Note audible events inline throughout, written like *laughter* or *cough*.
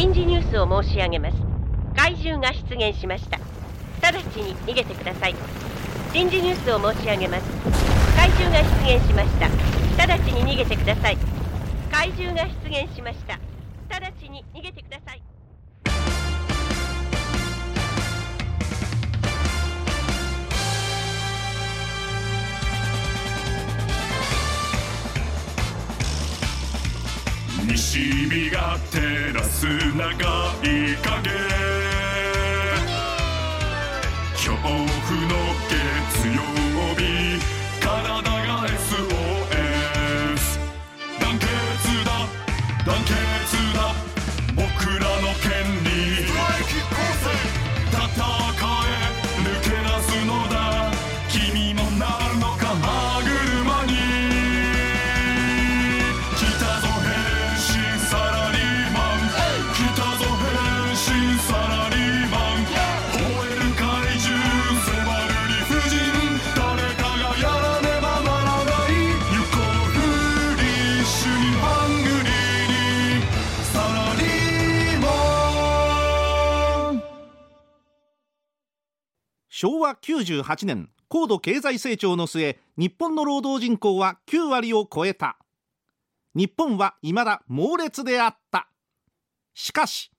臨時ニュースを申し上げます。怪獣が出現しました。直ちに逃げてください。臨時ニュースを申し上げます。怪獣が出現しました。直ちに逃げてください。怪獣が出現しました。直ちに逃げてください。西日が照らす長い影昭和98年高度経済成長の末日本の労働人口は9割を超えた。日本は未だ猛烈であった。しかし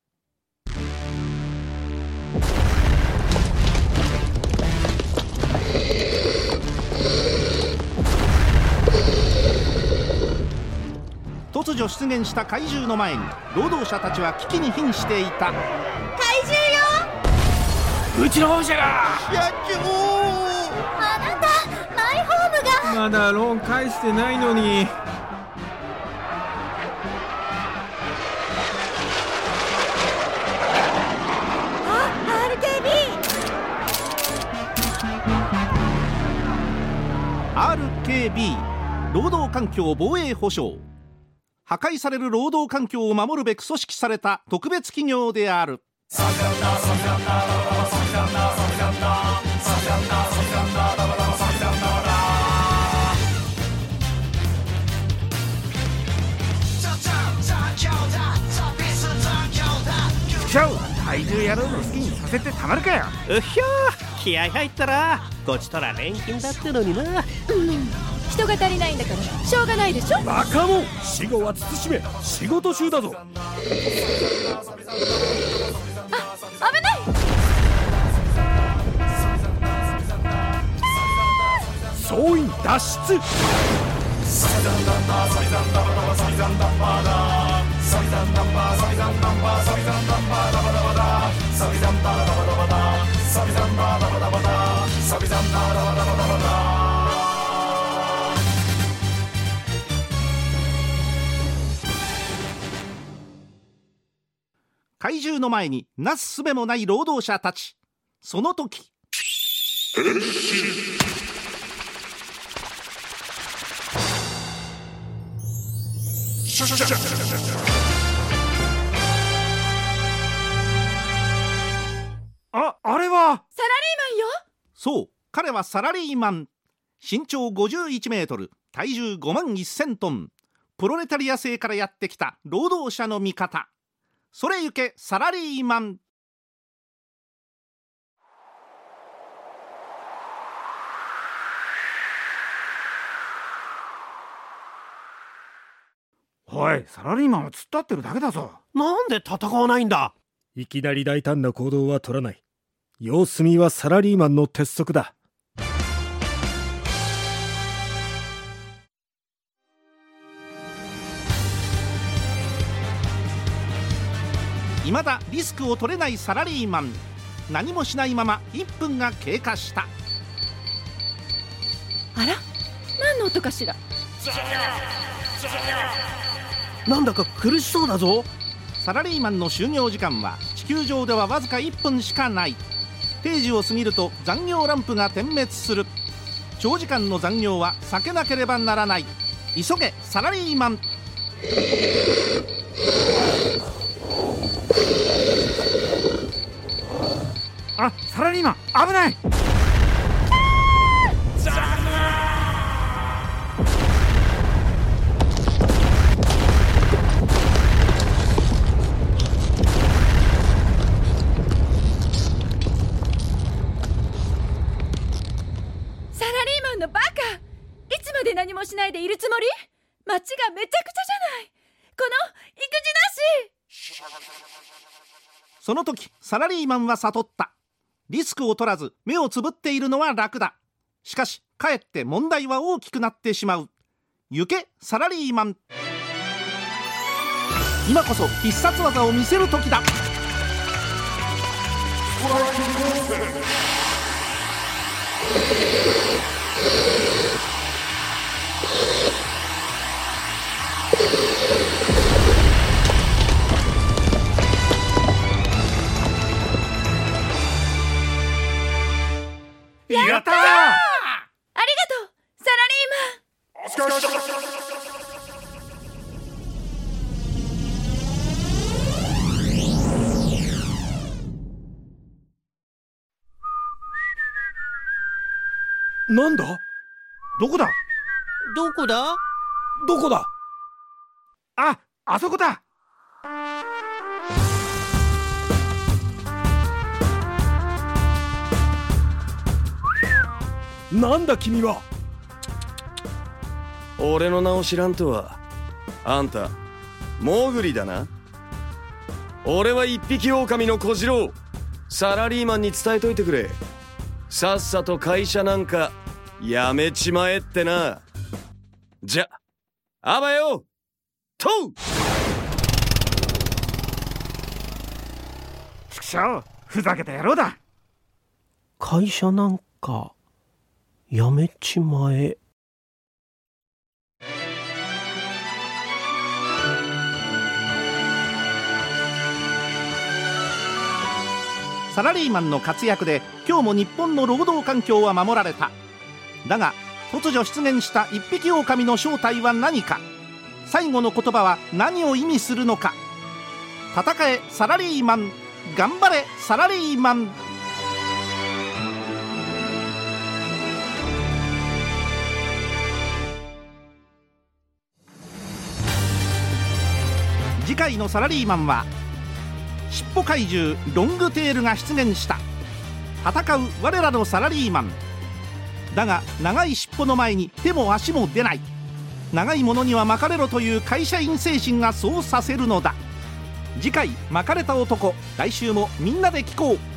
突如出現した怪獣の前に労働者たちは危機に瀕していた。うちの本社が。社長あなたマイホームが。まだローン返してないのに。あ RKB RKB 労働環境防衛保障。破壊される労働環境を守るべく組織された特別企業であるちゃう怪獣野郎の好きにさせてたまるかようひょー気合入ったらこちとら錬金だってのになうん人が。足りないんだからしょうが。ないでしょバカモン死後は慎め仕事中だぞあ危ない総員脱出。怪獣の前になすすべもない労働者たち。その時。ああれは。サラリーマンよ。そう。彼はサラリーマン。身長51メートル。体重5万1000トン。プロレタリア制からやってきた労働者の味方。それゆけサラリーマンおいサラリーマンは突っ立ってるだけだぞ。なんで戦わないんだ？いきなり大胆な行動は取らない。様子見はサラリーマンの鉄則だ。未だリスクを取れないサラリーマン。何もしないまま1分が経過した。あら何の音かしら？なんだか苦しそうだぞ。サラリーマンの就業時間は地球上ではわずか1分しかない。定時を過ぎると残業ランプが点滅する。長時間の残業は避けなければならない。急げサラリーマン。つもり？町がめちゃくちゃじゃない。この育児なしその時サラリーマンは悟った。リスクを取らず目をつぶっているのは楽だ。しかしかえって問題は大きくなってしまう。行けサラリーマン。今こそ必殺技を見せる時だ *laughs* やったー！ありがとうサラリーマン。なんだ？どこだ？どこだ？どこだ？ああそこだなんだ君は？俺の名を知らんとはあんたモグリだな。俺は一匹狼の小次郎。サラリーマンに伝えといてくれ。さっさと会社なんかやめちまえってな。じゃあばよとう。畜生ふざけた野郎だ。会社なんかやめちまえ。サラリーマンの活躍で今日も日本の労働環境は守られた。だが突如出現した一匹狼の正体は何か。最後の言葉は何を意味するのか。戦えサラリーマン。頑張れサラリーマン。界のサラリーマンは尻尾怪獣ロングテールが出現した。戦う我らのサラリーマンだが長い尻尾の前に手も足も出ない。長いものには巻かれろという会社員精神がそうさせるのだ。次回「巻かれた男」来週もみんなで聞こう。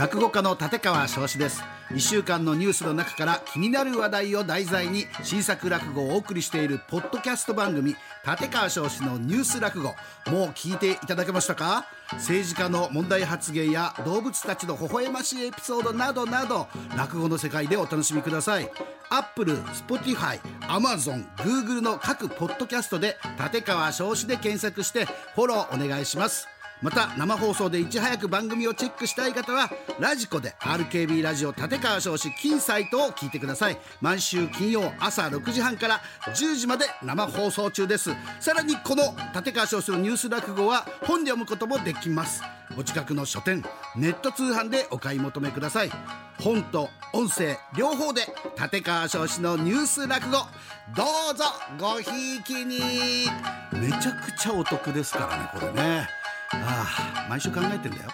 落語家の立川翔志です。1週間のニュースの中から気になる話題を題材に新作落語をお送りしているポッドキャスト番組立川翔志のニュース落語。もう聞いていただけましたか？政治家の問題発言や動物たちの微笑ましいエピソードなどなど落語の世界でお楽しみください。アップル、スポティファイ、アマゾン、グーグルの各ポッドキャストで立川翔志で検索してフォローお願いします。また生放送でいち早く番組をチェックしたい方はラジコで RKB ラジオ立川少子金サイトを聞いてください。毎週金曜朝6時半から10時まで生放送中です。さらにこの立川少子のニュース落語は本で読むこともできます。お近くの書店ネット通販でお買い求めください。本と音声両方で立川少子のニュース落語。どうぞごひいきに。めちゃくちゃお得ですからねこれね。ああ毎週考えてんだよ。